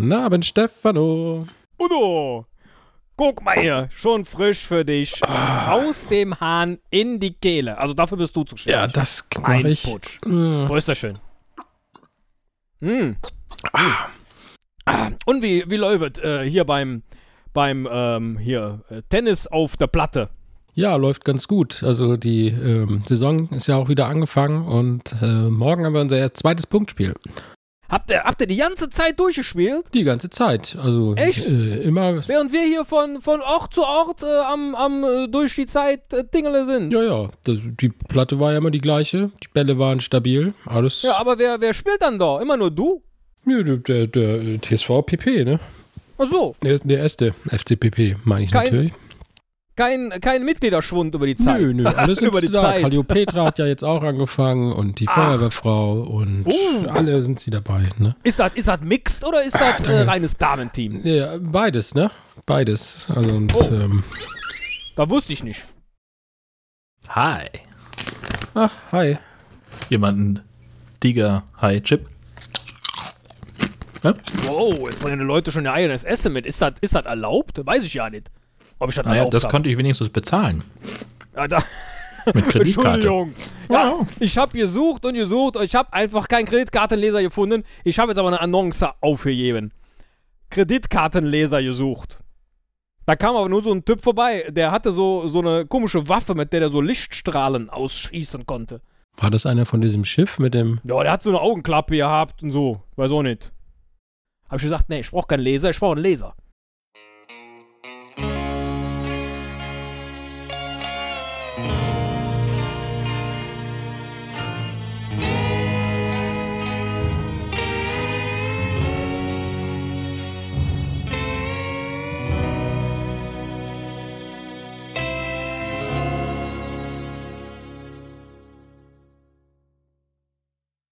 Guten Abend, Stefano. Udo, guck mal hier, schon frisch für dich. Aus dem Hahn in die Kehle. Also dafür bist du zuständig. Ja, das mache ich. Putsch. Äh, Wo ist das schön? Hm. Ah. Und wie, wie läuft äh, hier beim, beim ähm, hier, äh, Tennis auf der Platte? Ja, läuft ganz gut. Also die ähm, Saison ist ja auch wieder angefangen und äh, morgen haben wir unser erst zweites Punktspiel. Habt ihr, habt ihr die ganze Zeit durchgespielt? Die ganze Zeit. Also Echt? Äh, immer. Während wir hier von, von Ort zu Ort äh, am, am äh, durch die Zeit äh, Dingele sind. Ja, ja. Das, die Platte war ja immer die gleiche. Die Bälle waren stabil. Alles. Ja, aber wer, wer spielt dann da? Immer nur du? Ja, der, der, der TSV PP, ne? Ach so, Der, der erste FCPP, meine ich Kein natürlich. Kein, kein Mitgliederschwund über die Zeit. Nö, nö, alle sind über die da. Zeit. Calliopetra hat ja jetzt auch angefangen und die Ach. Feuerwehrfrau und Oh. alle sind sie dabei, ne? Ist das ist das mixed oder ist das äh, reines Damenteam? Ja, beides, ne? Beides. Also und Oh. ähm, Da wusste ich nicht. Hi. ach, hi. Jemanden Tiger Hi Chip. Ja? Wow, jetzt bringen die Leute schon ihr eigenes Essen mit. Ist das ist das erlaubt? Weiß ich ja nicht. Ob ich das Naja, das hab. konnte ich wenigstens bezahlen. Ja, da, Mit Kreditkarte. Entschuldigung. Ja, Ja. ich habe gesucht und gesucht. und Ich habe einfach keinen Kreditkartenleser gefunden. Ich habe jetzt aber eine Annonce aufgegeben. Kreditkartenleser gesucht. Da kam aber nur so ein Typ vorbei, der hatte so, so eine komische Waffe, mit der er so Lichtstrahlen ausschießen konnte. War das einer von diesem Schiff mit dem. Ja, der hat so eine Augenklappe gehabt und so. Weiß auch nicht. Hab ich gesagt, nee, ich brauche keinen Laser, ich brauche einen Laser.